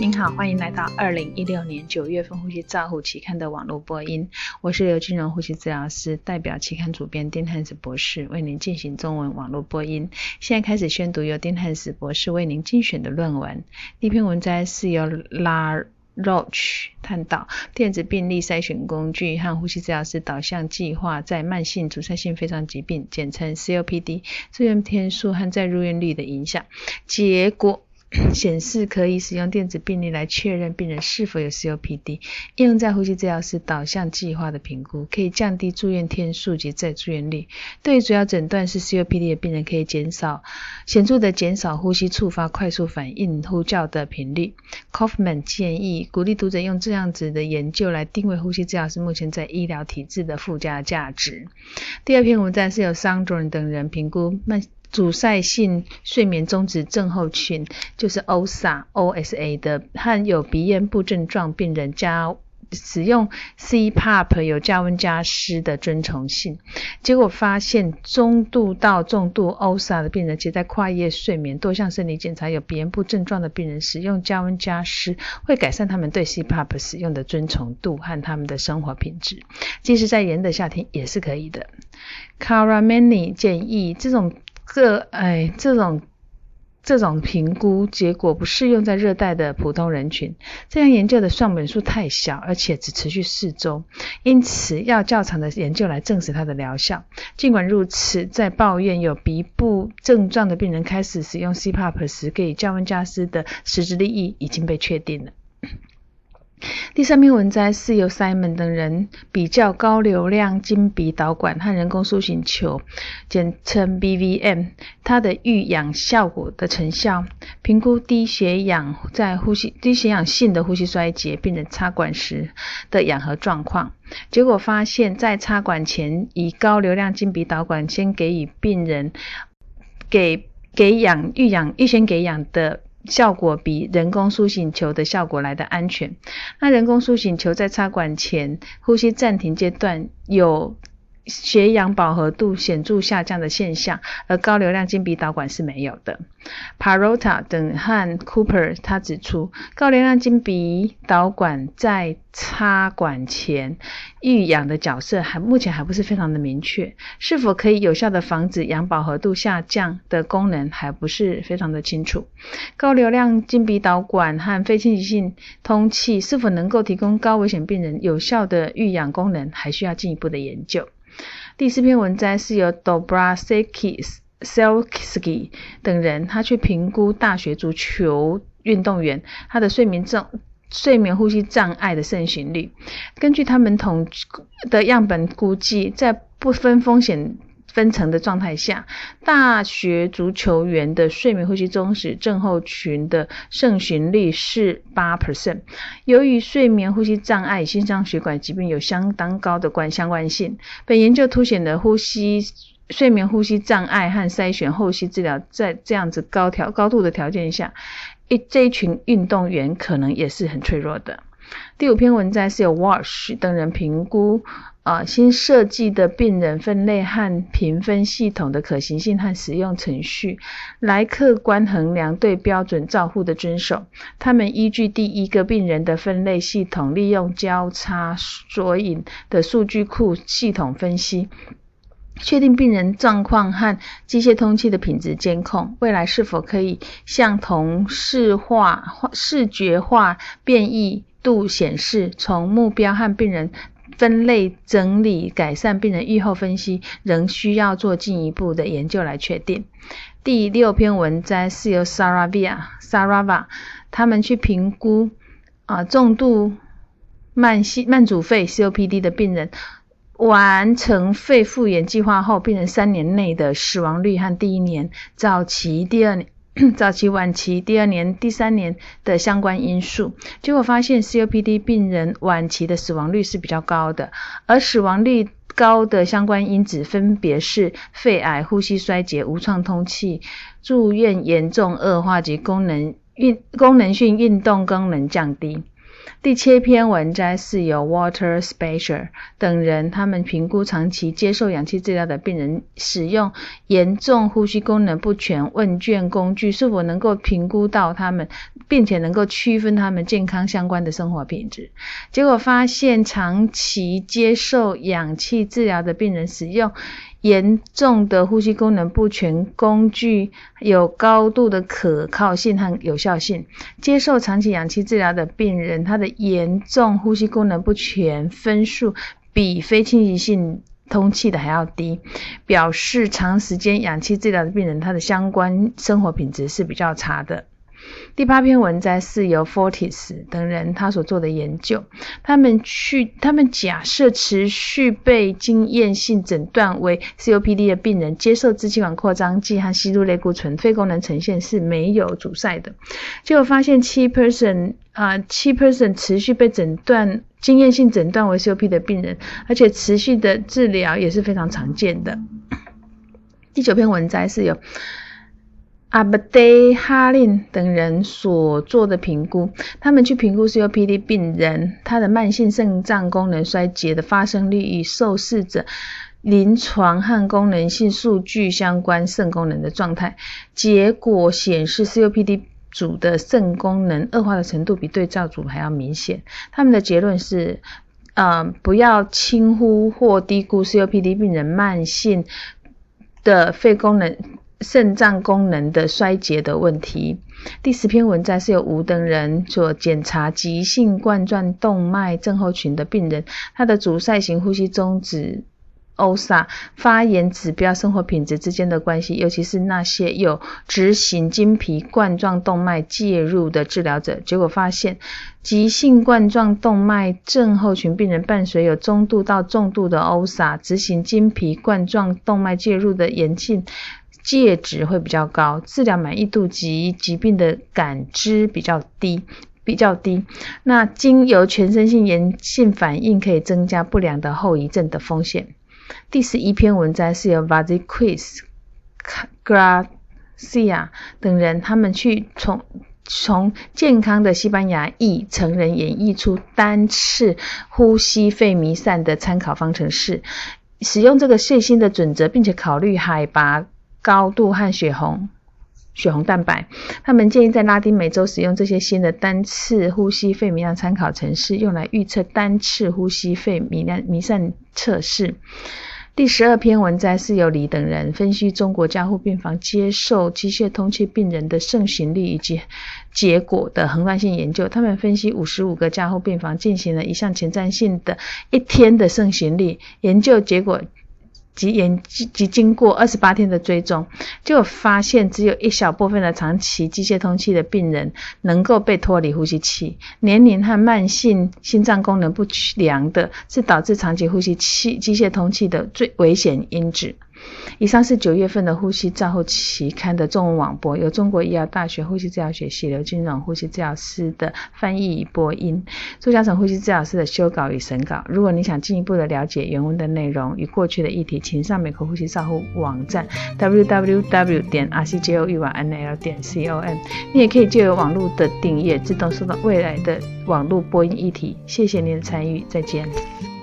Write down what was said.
您好，欢迎来到二零一六年九月份《呼吸照护》期刊的网络播音。我是刘金荣呼吸治疗师，代表期刊主编丁汉斯博士为您进行中文网络播音。现在开始宣读由丁汉斯博士为您精选的论文。第一篇文摘是由 La Roche 探讨电子病历筛选工具和呼吸治疗师导向计划在慢性阻塞性肺脏疾病（简称 COPD） 住院天数和在入院率的影响。结果。显示可以使用电子病历来确认病人是否有 COPD。应用在呼吸治疗师导向计划的评估，可以降低住院天数及再住院率。对于主要诊断是 COPD 的病人，可以减少显著的减少呼吸触发快速反应呼叫的频率。Kaufman 建议鼓励读者用这样子的研究来定位呼吸治疗师目前在医疗体制的附加价值。第二篇文章是由 Sandron 等人评估慢。阻塞性睡眠终止症候群就是 OSA，OSA 的，和有鼻咽部症状病人加使用 CPAP 有加温加湿的遵从性。结果发现，中度到重度 OSA 的病人，且在跨夜睡眠、多项生理检查有鼻咽部症状的病人，使用加温加湿会改善他们对 CPAP 使用的遵从度和他们的生活品质。即使在炎的夏天也是可以的。Caramani 建议这种。个哎，这种这种评估结果不适用在热带的普通人群。这样研究的样本数太小，而且只持续四周，因此要较长的研究来证实它的疗效。尽管如此，在抱怨有鼻部症状的病人开始使用 CPAP 时，可以降温加湿的实质利益已经被确定了。第三篇文摘是由 Simon 等人比较高流量经鼻导管和人工塑形球，简称 BVM，它的预氧效果的成效，评估低血氧在呼吸低血氧性的呼吸衰竭病人插管时的氧合状况。结果发现，在插管前，以高流量经鼻导管先给予病人给给氧预氧预先给氧的。效果比人工苏醒球的效果来的安全。那人工苏醒球在插管前呼吸暂停阶段有。血氧饱和度显著下降的现象，而高流量经鼻导管是没有的。Parota 等和 Cooper 他指出，高流量经鼻导管在插管前预养的角色还目前还不是非常的明确，是否可以有效的防止氧饱和度下降的功能还不是非常的清楚。高流量经鼻导管和非侵袭性通气是否能够提供高危险病人有效的预养功能，还需要进一步的研究。第四篇文章是由 Dobrasky、Selski 等人，他去评估大学足球运动员他的睡眠症、睡眠呼吸障碍的盛行率。根据他们统的样本估计，在不分风险。分层的状态下，大学足球员的睡眠呼吸中止症候群的盛行率是八 percent。由于睡眠呼吸障碍心脏血管疾病有相当高的关相关性，本研究凸显了呼吸睡眠呼吸障碍和筛选后期治疗在这样子高条高度的条件下，一这一群运动员可能也是很脆弱的。第五篇文章是由 Walsh 等人评估。呃，新设计的病人分类和评分系统的可行性和使用程序，来客观衡量对标准照护的遵守。他们依据第一个病人的分类系统，利用交叉索引的数据库系统分析，确定病人状况和机械通气的品质监控。未来是否可以向同视化、视觉化变异度显示，从目标和病人。分类整理改善病人预后分析，仍需要做进一步的研究来确定。第六篇文摘是由 Saravia、Sarava 他们去评估啊重度慢性慢阻肺 COPD 的病人完成肺复原计划后，病人三年内的死亡率和第一年早期、第二。早期、晚期、第二年、第三年的相关因素，结果发现 COPD 病人晚期的死亡率是比较高的，而死亡率高的相关因子分别是肺癌、呼吸衰竭、无创通气、住院严重恶化及功能运功能性运动功能降低。第七篇文摘是由 Water Special 等人，他们评估长期接受氧气治疗的病人使用严重呼吸功能不全问卷工具是否能够评估到他们，并且能够区分他们健康相关的生活品质。结果发现，长期接受氧气治疗的病人使用严重的呼吸功能不全工具有高度的可靠性和有效性。接受长期氧气治疗的病人，他的严重呼吸功能不全分数比非侵袭性通气的还要低，表示长时间氧气治疗的病人，他的相关生活品质是比较差的。第八篇文摘是由 Fortis 等人他所做的研究，他们去他们假设持续被经验性诊断为 COPD 的病人接受支气管扩张剂和吸入类固醇，肺功能呈现是没有阻塞的，结果发现七 person 啊七 person 持续被诊断经验性诊断为 COP 的病人，而且持续的治疗也是非常常见的。第九篇文摘是由。阿布德哈林等人所做的评估，他们去评估 COPD 病人他的慢性肾脏功能衰竭的发生率与受试者临床和功能性数据相关肾功能的状态。结果显示，COPD 组的肾功能恶化的程度比对照组还要明显。他们的结论是，嗯，不要轻忽或低估 COPD 病人慢性的肺功能。肾脏功能的衰竭的问题。第十篇文章是由吴等人所检查急性冠状动脉症候群的病人，他的阻塞型呼吸中止 OSA 发炎指标生活品质之间的关系，尤其是那些有执行经皮冠状动脉介入的治疗者。结果发现，急性冠状动脉症候群病人伴随有中度到重度的 OSA，执行经皮冠状动脉介入的炎性。介值会比较高，治疗满意度及疾病的感知比较低，比较低。那经由全身性炎性反应可以增加不良的后遗症的风险。第十一篇文章是由 Vazquez、Gracia 等人，他们去从从健康的西班牙裔成人演绎出单次呼吸肺弥散的参考方程式，使用这个血心的准则，并且考虑海拔。高度和血红血红蛋白，他们建议在拉丁美洲使用这些新的单次呼吸肺弥量参考程式，用来预测单次呼吸肺弥量弥散测试。第十二篇文摘是由李等人分析中国加护病房接受机械通气病人的盛行率以及结果的横断性研究。他们分析五十五个加护病房，进行了一项前瞻性的一天的盛行率研究结果。及研及经过二十八天的追踪，就发现只有一小部分的长期机械通气的病人能够被脱离呼吸器。年龄和慢性心脏功能不良的是导致长期呼吸器机械通气的最危险因子。以上是九月份的呼吸照护期刊的中文网播，由中国医药大学呼吸治疗学系刘金荣呼吸治疗师的翻译与播音，朱嘉诚呼吸治疗师的修稿与审稿。如果你想进一步的了解原文的内容与过去的议题，请上美国呼吸照护网站 www 点 r c j o u n l 点 c o m。你也可以借由网络的订阅，自动收到未来的网络播音议题。谢谢您的参与，再见。